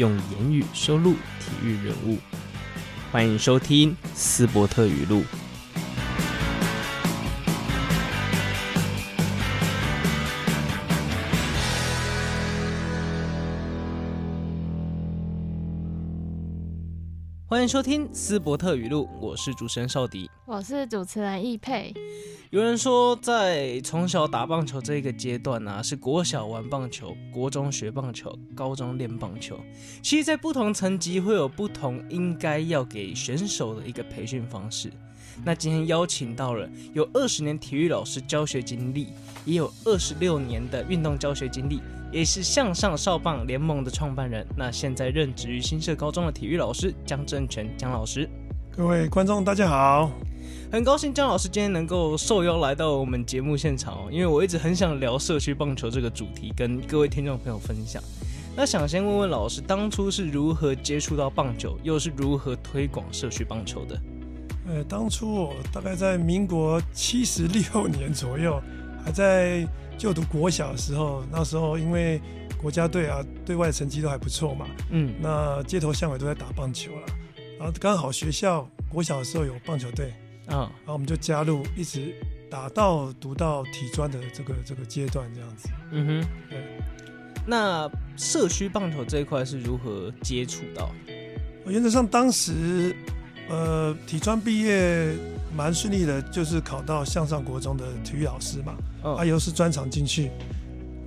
用言语收录体育人物。欢迎收听斯伯特语录。收听斯伯特语录，我是主持人邵迪，我是主持人易佩。有人说，在从小打棒球这个阶段呢、啊，是国小玩棒球，国中学棒球，高中练棒球。其实，在不同层级会有不同应该要给选手的一个培训方式。那今天邀请到了有二十年体育老师教学经历，也有二十六年的运动教学经历。也是向上少棒联盟的创办人，那现在任职于新社高中的体育老师江正权江老师。各位观众大家好，很高兴江老师今天能够受邀来到我们节目现场哦，因为我一直很想聊社区棒球这个主题，跟各位听众朋友分享。那想先问问老师，当初是如何接触到棒球，又是如何推广社区棒球的？呃，当初我大概在民国七十六年左右，还在。就读国小的时候，那时候因为国家队啊，对外成绩都还不错嘛，嗯，那街头巷尾都在打棒球了，然后刚好学校国小的时候有棒球队，嗯，然后我们就加入，一直打到读到体专的这个这个阶段这样子，嗯哼，对。那社区棒球这一块是如何接触到？原则上当时，呃，体专毕业蛮顺利的，就是考到向上国中的体育老师嘛。啊，他又是专长进去，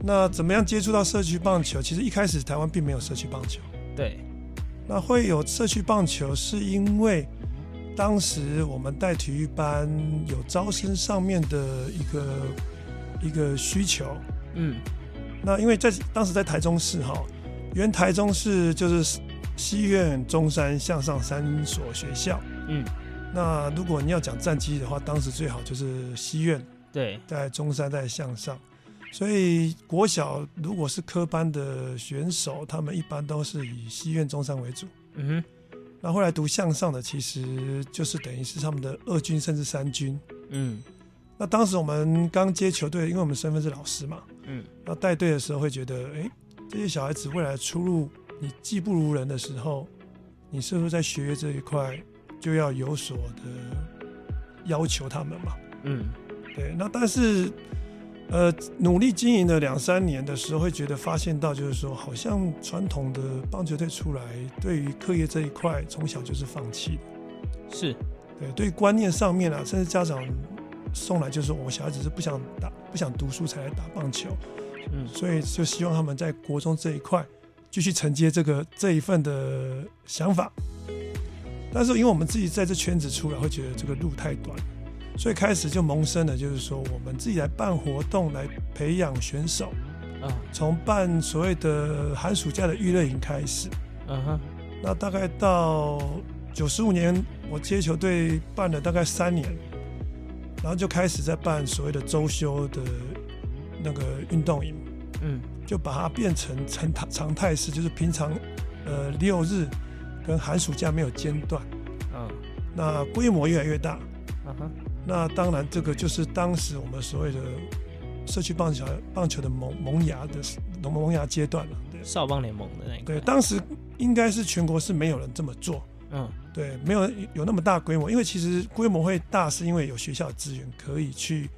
那怎么样接触到社区棒球？其实一开始台湾并没有社区棒球。对，那会有社区棒球，是因为当时我们带体育班有招生上面的一个一个需求。嗯，那因为在当时在台中市哈，原台中市就是西苑、中山、向上三所学校。嗯，那如果你要讲战机的话，当时最好就是西苑。对，在中山在向上，所以国小如果是科班的选手，他们一般都是以西苑、中山为主。嗯哼，那后来读向上的，其实就是等于是他们的二军甚至三军。嗯，那当时我们刚接球队，因为我们身份是老师嘛。嗯，那带队的时候会觉得，哎、欸，这些小孩子未来出路，你技不如人的时候，你是不是在学业这一块就要有所的要求他们嘛？嗯。对，那但是，呃，努力经营了两三年的时候，会觉得发现到，就是说，好像传统的棒球队出来，对于课业这一块，从小就是放弃的。是，对，对观念上面啊，甚至家长送来就是我小孩子是不想打、不想读书才来打棒球，嗯，所以就希望他们在国中这一块继续承接这个这一份的想法。但是，因为我们自己在这圈子出来，会觉得这个路太短。所以开始就萌生了，就是说我们自己来办活动来培养选手，啊，从办所谓的寒暑假的娱乐营开始，嗯哼，那大概到九十五年我接球队办了大概三年，然后就开始在办所谓的周休的那个运动营，嗯，就把它变成成常态式，就是平常呃六日跟寒暑假没有间断，嗯，那规模越来越大，嗯哼。那当然，这个就是当时我们所谓的社区棒球棒球的萌萌芽的萌萌芽阶段了。对，少棒联盟的那个。对，当时应该是全国是没有人这么做。嗯，对，没有有那么大规模，因为其实规模会大，是因为有学校资源可以去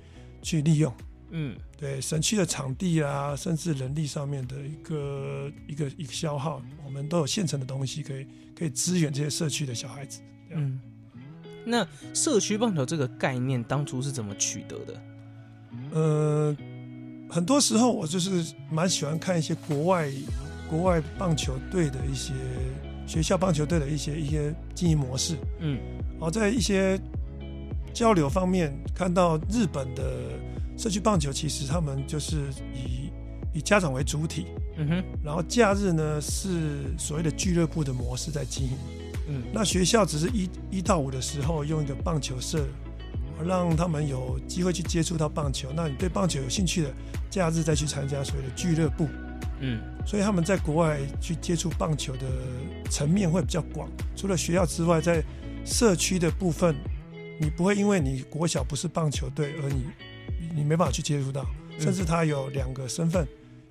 去利用。嗯，对，省区的场地啊，甚至人力上面的一个一个一个消耗，我们都有现成的东西可以可以支援这些社区的小孩子。嗯。那社区棒球这个概念当初是怎么取得的？呃，很多时候我就是蛮喜欢看一些国外国外棒球队的一些学校棒球队的一些一些经营模式。嗯，好，在一些交流方面看到日本的社区棒球，其实他们就是以以家长为主体，嗯哼，然后假日呢是所谓的俱乐部的模式在经营，嗯，那学校只是一一到五的时候用一个棒球社，让他们有机会去接触到棒球。那你对棒球有兴趣的，假日再去参加所谓的俱乐部，嗯，所以他们在国外去接触棒球的层面会比较广。除了学校之外，在社区的部分，你不会因为你国小不是棒球队而你你没办法去接触到，甚至他有两个身份。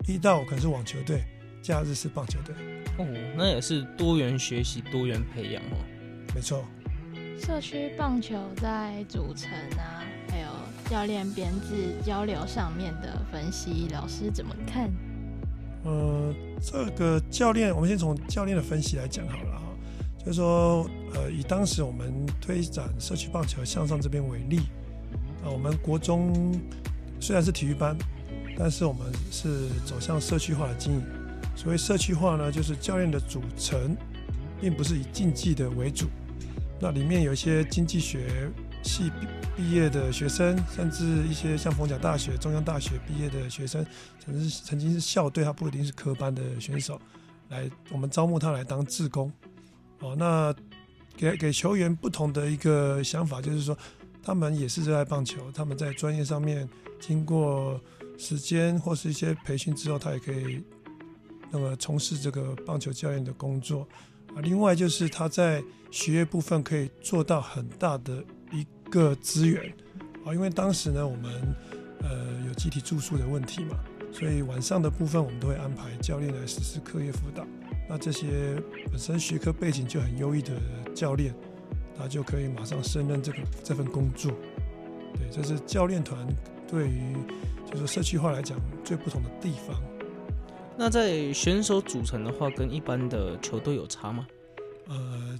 一到可能是网球队，假日是棒球队。哦，那也是多元学习、多元培养哦。没错。社区棒球在组成啊，还有教练编制、交流上面的分析，老师怎么看？呃，这个教练，我们先从教练的分析来讲好了哈。就是说，呃，以当时我们推展社区棒球向上这边为例，啊，我们国中虽然是体育班。但是我们是走向社区化的经营。所谓社区化呢，就是教练的组成，并不是以竞技的为主。那里面有一些经济学系毕业的学生，甚至一些像逢甲大学、中央大学毕业的学生，甚至曾经是校队，他不一定是科班的选手，来我们招募他来当志工。哦，那给给球员不同的一个想法，就是说他们也是热爱棒球，他们在专业上面经过。时间或是一些培训之后，他也可以那么从事这个棒球教练的工作啊。另外就是他在学业部分可以做到很大的一个资源啊，因为当时呢我们呃有集体住宿的问题嘛，所以晚上的部分我们都会安排教练来实施课业辅导。那这些本身学科背景就很优异的教练，他就可以马上胜任这个这份工作。对，这是教练团对于。就是社区化来讲，最不同的地方。那在选手组成的话，跟一般的球队有差吗？呃，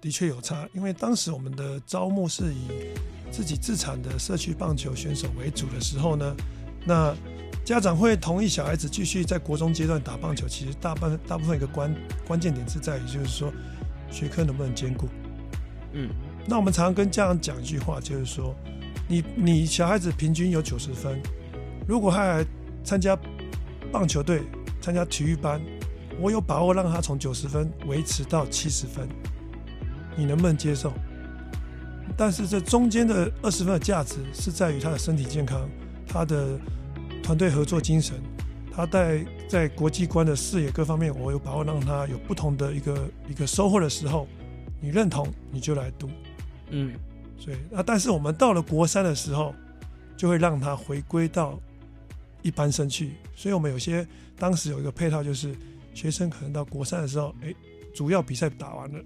的确有差，因为当时我们的招募是以自己自产的社区棒球选手为主的时候呢，那家长会同意小孩子继续在国中阶段打棒球。其实大半大部分一个关关键点是在于，就是说学科能不能兼顾。嗯，那我们常常跟家长讲一句话，就是说你你小孩子平均有九十分。如果他来参加棒球队、参加体育班，我有把握让他从九十分维持到七十分，你能不能接受？但是这中间的二十分的价值是在于他的身体健康、他的团队合作精神、他在在国际观的视野各方面，我有把握让他有不同的一个一个收获的时候，你认同你就来读，嗯，所以啊，但是我们到了国三的时候，就会让他回归到。一般生去，所以我们有些当时有一个配套，就是学生可能到国三的时候，哎，主要比赛打完了，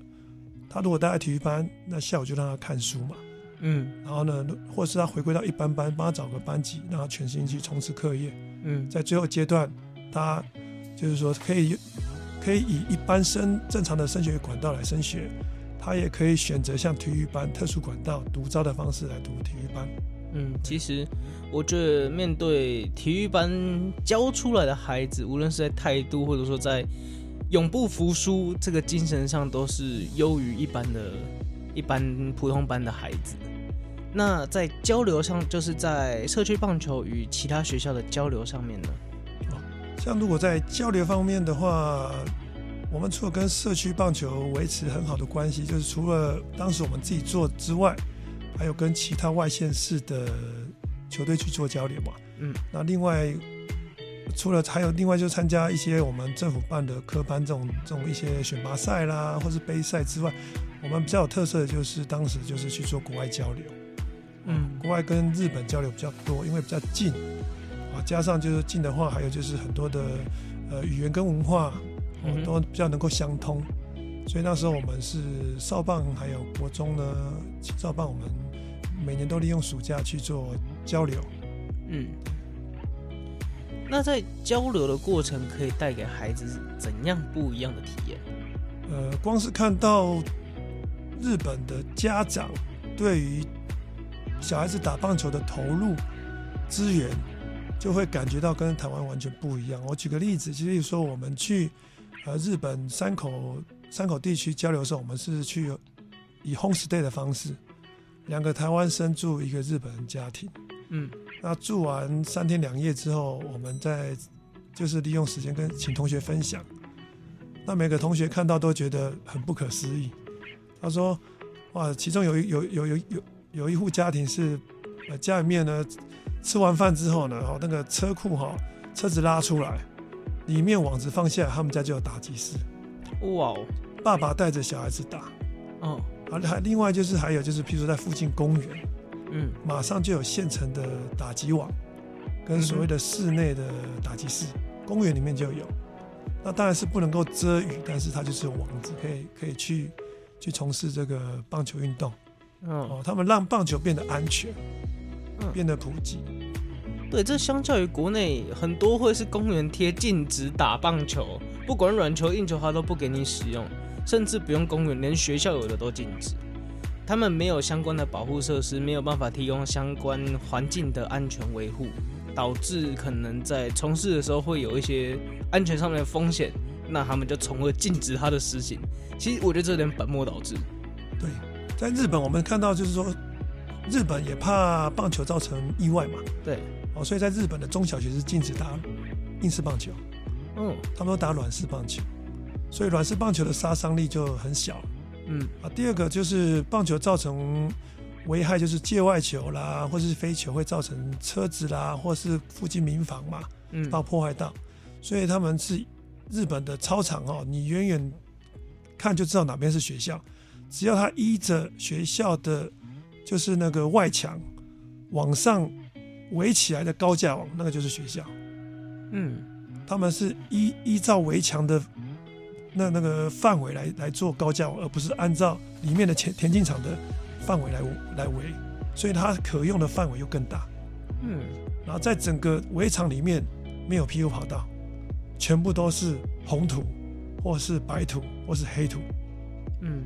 他如果待在体育班，那下午就让他看书嘛，嗯，然后呢，或是他回归到一般班，帮他找个班级，让他全心去冲刺课业，嗯，在最后阶段，他就是说可以可以以一般升正常的升学管道来升学，他也可以选择像体育班特殊管道独招的方式来读体育班。嗯，其实我觉得面对体育班教出来的孩子，无论是在态度或者说在永不服输这个精神上，都是优于一般的、一般普通班的孩子。那在交流上，就是在社区棒球与其他学校的交流上面呢？哦，像如果在交流方面的话，我们除了跟社区棒球维持很好的关系，就是除了当时我们自己做之外。还有跟其他外县市的球队去做交流嘛？嗯，那另外除了还有另外就参加一些我们政府办的科班这种这种一些选拔赛啦，或是杯赛之外，我们比较有特色的就是当时就是去做国外交流。嗯，国外跟日本交流比较多，因为比较近啊，加上就是近的话，还有就是很多的呃语言跟文化都比较能够相通。所以那时候我们是少棒，还有国中呢，少棒我们每年都利用暑假去做交流。嗯，那在交流的过程可以带给孩子怎样不一样的体验？呃，光是看到日本的家长对于小孩子打棒球的投入资源，就会感觉到跟台湾完全不一样。我举个例子，就是说我们去呃日本山口。山口地区交流的时候，我们是去以 home stay 的方式，两个台湾生住一个日本人家庭。嗯，那住完三天两夜之后，我们再就是利用时间跟请同学分享。那每个同学看到都觉得很不可思议。他说：“哇，其中有一有有有有有一户家庭是，呃，家里面呢吃完饭之后呢，哦，那个车库哈，车子拉出来，里面网子放下来，他们家就有打击室。哇哦，爸爸带着小孩子打。哦，啊，还另外就是还有就是，譬如说在附近公园，嗯，马上就有现成的打击网，跟所谓的室内的打击室，公园里面就有。”那当然是不能够遮雨，但是它就是有网子，可以可以去去从事这个棒球运动。嗯、哦，他们让棒球变得安全，嗯、变得普及。对，这相较于国内很多会是公园贴禁止打棒球，不管软球硬球，它都不给你使用，甚至不用公园，连学校有的都禁止。他们没有相关的保护设施，没有办法提供相关环境的安全维护。导致可能在从事的时候会有一些安全上面的风险，那他们就从而禁止它的实行。其实我觉得这有点本末倒置。对，在日本我们看到就是说，日本也怕棒球造成意外嘛。对，哦，所以在日本的中小学是禁止打硬式棒球，嗯，他们都打软式棒球，所以软式棒球的杀伤力就很小。嗯，啊，第二个就是棒球造成。危害就是界外球啦，或者是飞球会造成车子啦，或是附近民房嘛，嗯，到破坏到，所以他们是日本的操场哦，你远远看就知道哪边是学校，只要他依着学校的，就是那个外墙往上围起来的高架网，那个就是学校。嗯，他们是依依照围墙的那那个范围来来做高架网，而不是按照里面的田田径场的。范围来来围，所以它可用的范围又更大。嗯，然后在整个围场里面没有 PU 跑道，全部都是红土，或是白土，或是黑土。嗯，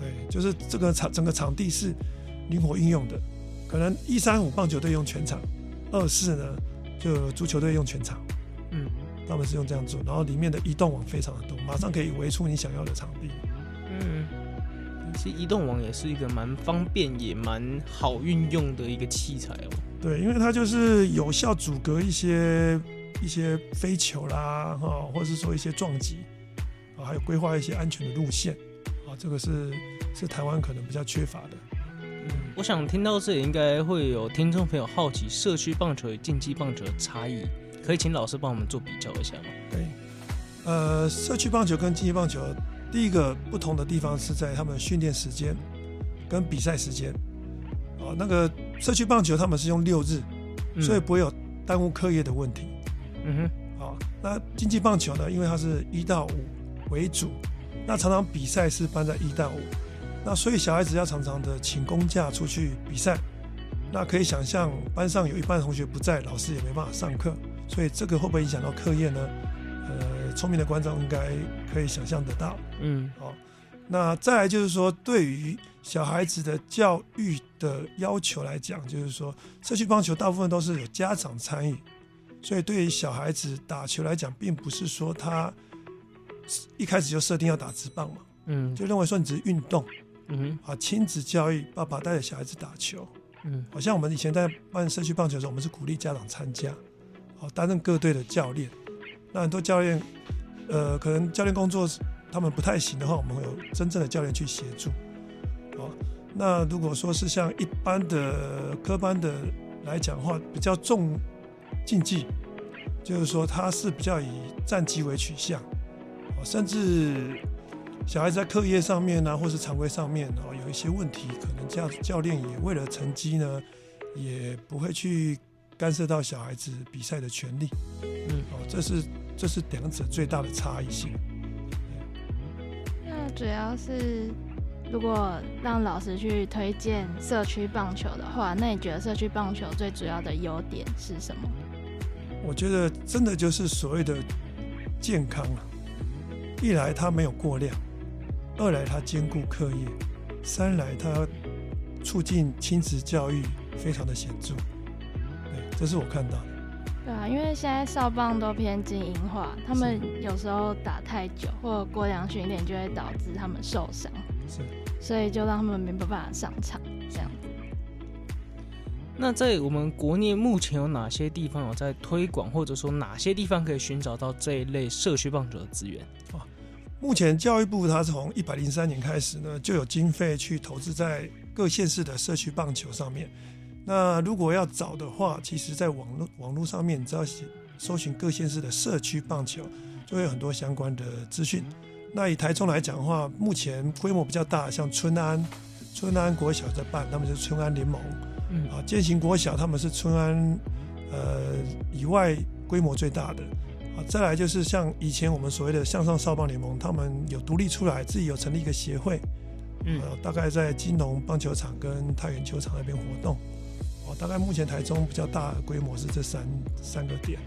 对，就是这个场整个场地是灵活应用的。可能一三五棒球队用全场，二四呢就足球队用全场。嗯，他们是用这样做，然后里面的移动网非常的多，马上可以围出你想要的场地。嗯。其实移动网也是一个蛮方便也蛮好运用的一个器材哦。对，因为它就是有效阻隔一些一些飞球啦，哈，或者是说一些撞击啊，还有规划一些安全的路线啊，这个是是台湾可能比较缺乏的。嗯，我想听到这里应该会有听众朋友好奇，社区棒球与竞技棒球的差异，可以请老师帮我们做比较一下吗？对，呃，社区棒球跟竞技棒球。第一个不同的地方是在他们训练时间跟比赛时间，哦，那个社区棒球他们是用六日，所以不会有耽误课业的问题。嗯哼，哦，那竞技棒球呢，因为它是一到五为主，那常常比赛是办在一到五，那所以小孩子要常常的请公假出去比赛，那可以想象班上有一半同学不在，老师也没办法上课，所以这个会不会影响到课业呢？呃，聪明的观众应该可以想象得到。嗯，好，那再来就是说，对于小孩子的教育的要求来讲，就是说，社区棒球大部分都是有家长参与，所以对于小孩子打球来讲，并不是说他一开始就设定要打直棒嘛，嗯，就认为说你只是运动，嗯啊，亲子教育，爸爸带着小孩子打球，嗯，好像我们以前在办社区棒球的时候，我们是鼓励家长参加，好，担任各队的教练。那很多教练，呃，可能教练工作他们不太行的话，我们会有真正的教练去协助。好，那如果说是像一般的科班的来讲的话，比较重竞技，就是说他是比较以战绩为取向，甚至小孩子在课业上面呢、啊，或是常规上面哦，有一些问题，可能教教练也为了成绩呢，也不会去干涉到小孩子比赛的权利。嗯，哦，这是。这是两者最大的差异性。那主要是，如果让老师去推荐社区棒球的话，那你觉得社区棒球最主要的优点是什么？我觉得真的就是所谓的健康了。一来它没有过量，二来它兼顾课业，三来它促进亲子教育非常的显著。对，这是我看到的。对啊，因为现在少棒都偏精英化，他们有时候打太久或过量训练，就会导致他们受伤，是，所以就让他们没办法上场这样子。那在我们国内目前有哪些地方有在推广，或者说哪些地方可以寻找到这一类社区棒球的资源？啊，目前教育部它从一百零三年开始呢，就有经费去投资在各县市的社区棒球上面。那如果要找的话，其实在网络网络上面，你只要搜寻各县市的社区棒球，就会有很多相关的资讯。那以台中来讲的话，目前规模比较大，像春安、春安国小在办，他们是春安联盟。嗯啊，建行国小他们是春安，呃以外规模最大的啊。再来就是像以前我们所谓的向上少棒联盟，他们有独立出来，自己有成立一个协会，嗯、啊，大概在金融棒球场跟太原球场那边活动。哦、啊，大概目前台中比较大规模是这三三个点。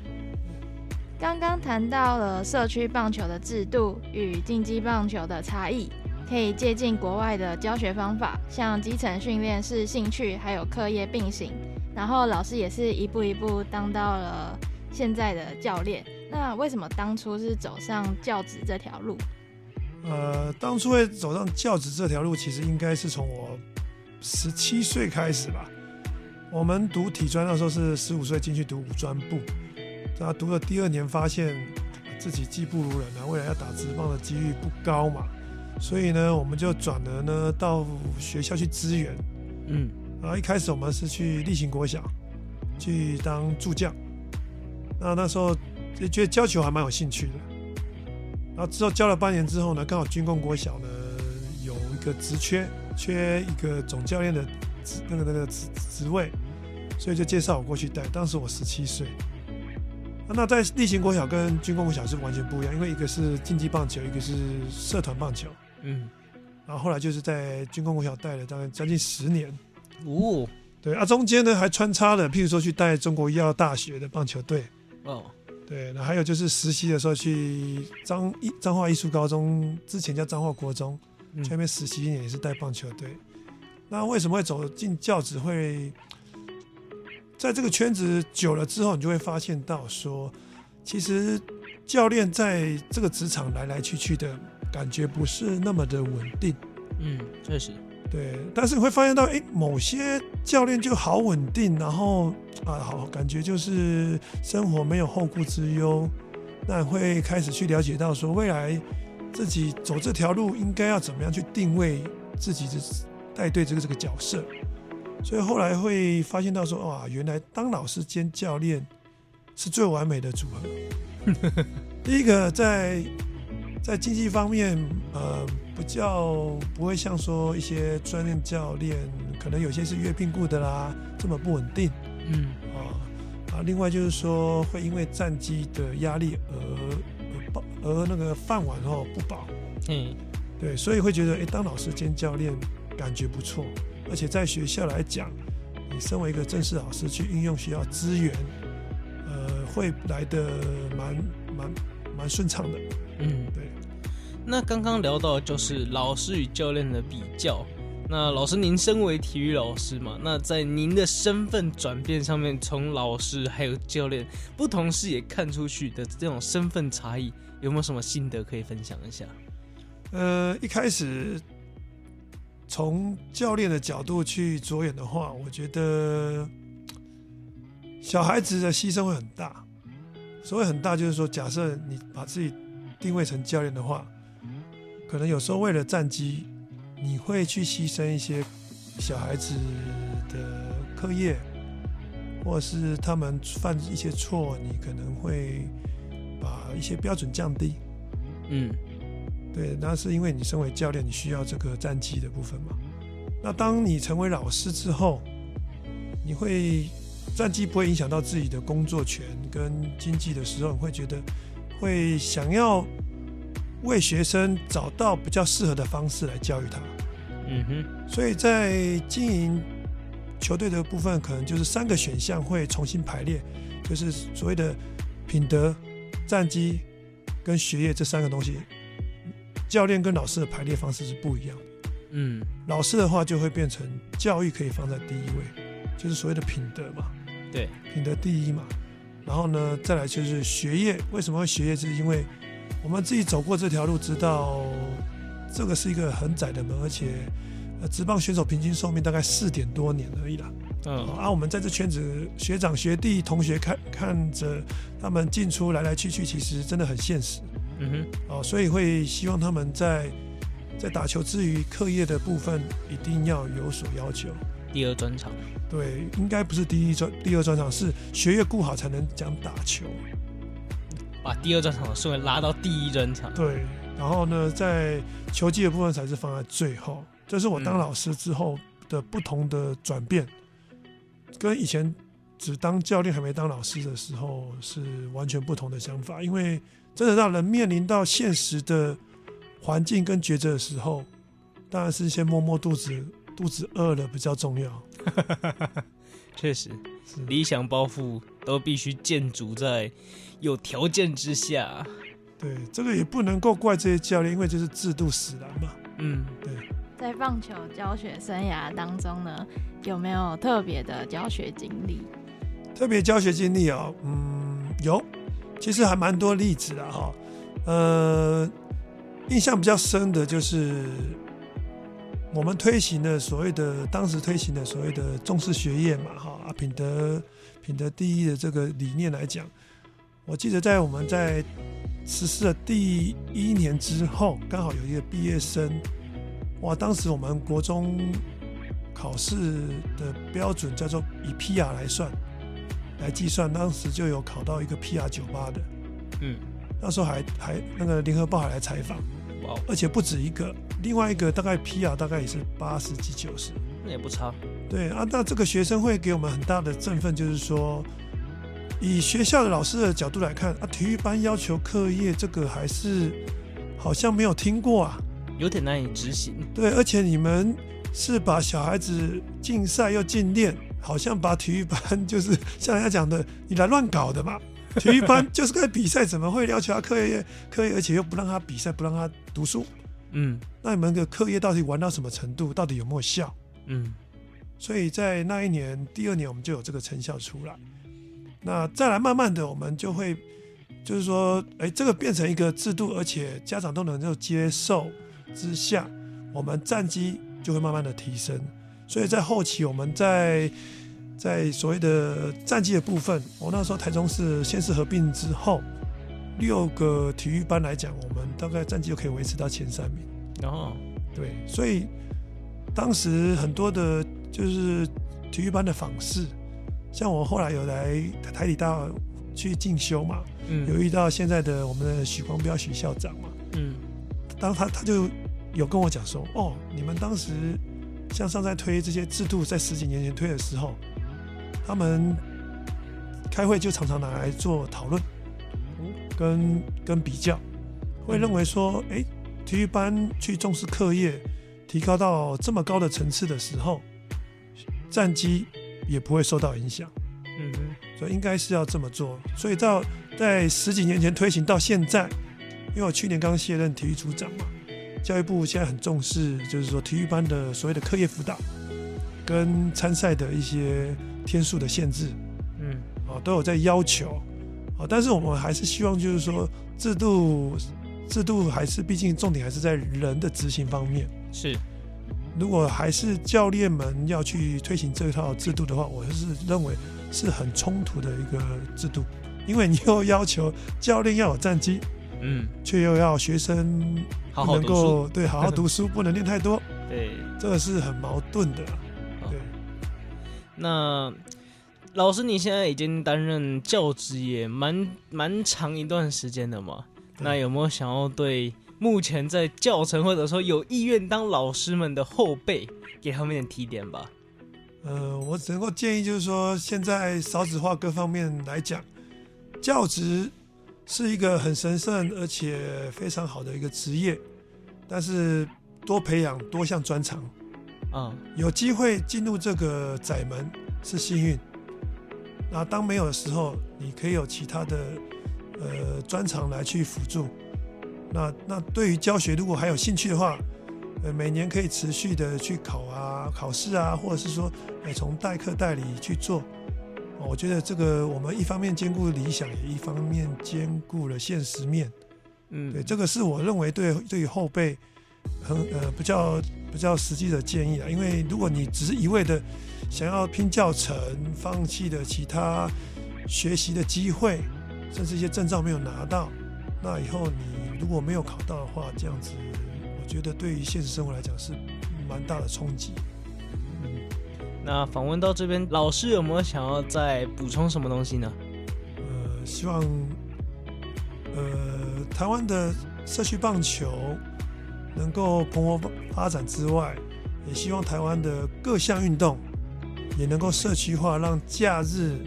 刚刚谈到了社区棒球的制度与竞技棒球的差异。可以借鉴国外的教学方法，像基层训练是兴趣还有课业并行，然后老师也是一步一步当到了现在的教练。那为什么当初是走上教职这条路？呃，当初会走上教职这条路，其实应该是从我十七岁开始吧。我们读体专那时候是十五岁进去读五专部，然后读了第二年发现自己技不如人啊，未来要打职棒的几率不高嘛。所以呢，我们就转了呢到学校去支援，嗯，然后一开始我们是去例行国小去当助教，那那时候也觉得教球还蛮有兴趣的，然后之后教了半年之后呢，刚好军工国小呢有一个职缺，缺一个总教练的职那个那个职职位，所以就介绍我过去带。当时我十七岁。那在例行国小跟军工国小是完全不一样，因为一个是竞技棒球，一个是社团棒球。嗯，然后后来就是在军工国小带了大概将近十年，哦，对啊，中间呢还穿插了，譬如说去带中国医药大学的棒球队，哦，对，那还有就是实习的时候去彰艺彰化艺术高中，之前叫彰化国中，前面实习一年也是带棒球队。那为什么会走进教职？会在这个圈子久了之后，你就会发现到说，其实教练在这个职场来来去去的。感觉不是那么的稳定，嗯，确实，对。但是你会发现到，哎，某些教练就好稳定，然后啊，好感觉就是生活没有后顾之忧。那会开始去了解到，说未来自己走这条路应该要怎么样去定位自己的带队这个这个角色。所以后来会发现到说，哇，原来当老师兼教练是最完美的组合。第一个在。在经济方面，呃，不叫不会像说一些专业教练，可能有些是约聘雇的啦，这么不稳定。嗯，啊啊，另外就是说，会因为战机的压力而而而那个饭碗哦不保。嗯，对，所以会觉得，哎，当老师兼教练感觉不错，而且在学校来讲，你身为一个正式老师去运用学校资源，呃，会来的蛮蛮蛮顺畅的。嗯，对。那刚刚聊到的就是老师与教练的比较。那老师，您身为体育老师嘛，那在您的身份转变上面，从老师还有教练不同视野看出去的这种身份差异，有没有什么心得可以分享一下？呃，一开始从教练的角度去着眼的话，我觉得小孩子的牺牲会很大。所谓很大，就是说，假设你把自己定位成教练的话。可能有时候为了战绩，你会去牺牲一些小孩子的课业，或者是他们犯一些错，你可能会把一些标准降低。嗯，对，那是因为你身为教练，你需要这个战绩的部分嘛。那当你成为老师之后，你会战绩不会影响到自己的工作权跟经济的时候，你会觉得会想要。为学生找到比较适合的方式来教育他，嗯哼，所以在经营球队的部分，可能就是三个选项会重新排列，就是所谓的品德、战绩跟学业这三个东西，教练跟老师的排列方式是不一样的。嗯，老师的话就会变成教育可以放在第一位，就是所谓的品德嘛，对，品德第一嘛。然后呢，再来就是学业，为什么会学业？是因为我们自己走过这条路，知道这个是一个很窄的门，而且呃，职棒选手平均寿命大概四点多年而已啦。嗯，啊，我们在这圈子，学长学弟同学看看着他们进出来来去去，其实真的很现实。嗯哼，哦，所以会希望他们在在打球之余，课业的部分一定要有所要求。第二专场，对，应该不是第一专第二专场，是学业顾好才能讲打球。把第二专场的顺位拉到第一专场。对，然后呢，在球技的部分才是放在最后。这是我当老师之后的不同的转变，嗯、跟以前只当教练还没当老师的时候是完全不同的想法。因为真的让人面临到现实的环境跟抉择的时候，当然是先摸摸肚子，肚子饿了比较重要。确实，理想抱负都必须建筑在有条件之下。对，这个也不能够怪这些教练，因为就是制度使然嘛。嗯，对。在棒球教学生涯当中呢，有没有特别的教学经历？特别教学经历啊，嗯，有，其实还蛮多例子的哈。呃，印象比较深的就是。我们推行的所谓的当时推行的所谓的重视学业嘛，哈啊品德品德第一的这个理念来讲，我记得在我们在实施的第一年之后，刚好有一个毕业生，哇，当时我们国中考试的标准叫做以 PR 来算来计算，当时就有考到一个 PR 九八的，嗯，那时候还还那个联合报还来采访。而且不止一个，另外一个大概 PR 大概也是八十几九十，那也不差。对啊，那这个学生会给我们很大的振奋，就是说，以学校的老师的角度来看啊，体育班要求课业这个还是好像没有听过啊，有点难以执行。对，而且你们是把小孩子竞赛又竞练，好像把体育班 就是像人家讲的，你来乱搞的嘛。体育班就是该比赛，怎么会要求他课业？课业，而且又不让他比赛，不让他读书。嗯，那你们的课业到底玩到什么程度？到底有没有效？嗯，所以在那一年，第二年我们就有这个成效出来。那再来，慢慢的我们就会，就是说，哎，这个变成一个制度，而且家长都能够接受之下，我们战绩就会慢慢的提升。所以在后期，我们在。在所谓的战绩的部分，我那时候台中市县市合并之后，六个体育班来讲，我们大概战绩就可以维持到前三名。然后，对，所以当时很多的，就是体育班的访视，像我后来有来台体大去进修嘛，嗯，有遇到现在的我们的许光标许校长嘛，嗯，当他他就有跟我讲说，哦，你们当时向上在推这些制度，在十几年前推的时候。他们开会就常常拿来做讨论，跟跟比较，会认为说，哎，体育班去重视课业，提高到这么高的层次的时候，战绩也不会受到影响。嗯哼，所以应该是要这么做。所以到在十几年前推行到现在，因为我去年刚卸任体育组长嘛，教育部现在很重视，就是说体育班的所谓的课业辅导跟参赛的一些。天数的限制，嗯，哦，都有在要求，哦，但是我们还是希望，就是说制度，制度还是毕竟重点还是在人的执行方面。是，如果还是教练们要去推行这套制度的话，我是认为是很冲突的一个制度，因为你又要求教练要有战绩，嗯，却又要学生不能够对好好读书，不能练太多，对，这个是很矛盾的。那老师，你现在已经担任教职也蛮蛮长一段时间了嘛？那有没有想要对目前在教程或者说有意愿当老师们的后辈，给他们点提点吧？呃，我只能够建议，就是说，现在少子化各方面来讲，教职是一个很神圣而且非常好的一个职业，但是多培养多项专长。啊，有机会进入这个窄门是幸运。那当没有的时候，你可以有其他的呃专长来去辅助。那那对于教学，如果还有兴趣的话，呃，每年可以持续的去考啊、考试啊，或者是说，呃，从代课代理去做。我觉得这个我们一方面兼顾理想，也一方面兼顾了现实面。嗯，对，这个是我认为对对于后辈很呃比较。比较实际的建议啊，因为如果你只是一味的想要拼教程，放弃了其他学习的机会，甚至一些证照没有拿到，那以后你如果没有考到的话，这样子，我觉得对于现实生活来讲是蛮大的冲击。嗯，那访问到这边，老师有没有想要再补充什么东西呢？呃，希望，呃，台湾的社区棒球能够蓬勃发展之外，也希望台湾的各项运动也能够社区化，让假日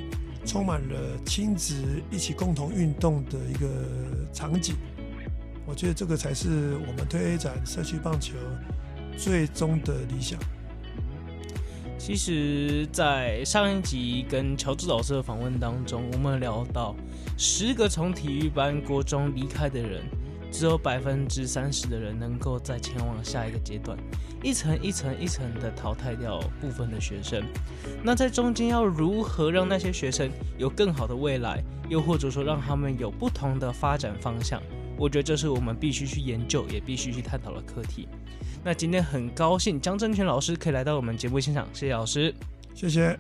充满了亲子一起共同运动的一个场景。我觉得这个才是我们推 A 展社区棒球最终的理想。其实，在上一集跟乔治老师的访问当中，我们聊到十个从体育班国中离开的人。只有百分之三十的人能够再前往下一个阶段，一层一层一层的淘汰掉部分的学生。那在中间要如何让那些学生有更好的未来，又或者说让他们有不同的发展方向？我觉得这是我们必须去研究，也必须去探讨的课题。那今天很高兴江振权老师可以来到我们节目现场，谢谢老师，谢谢。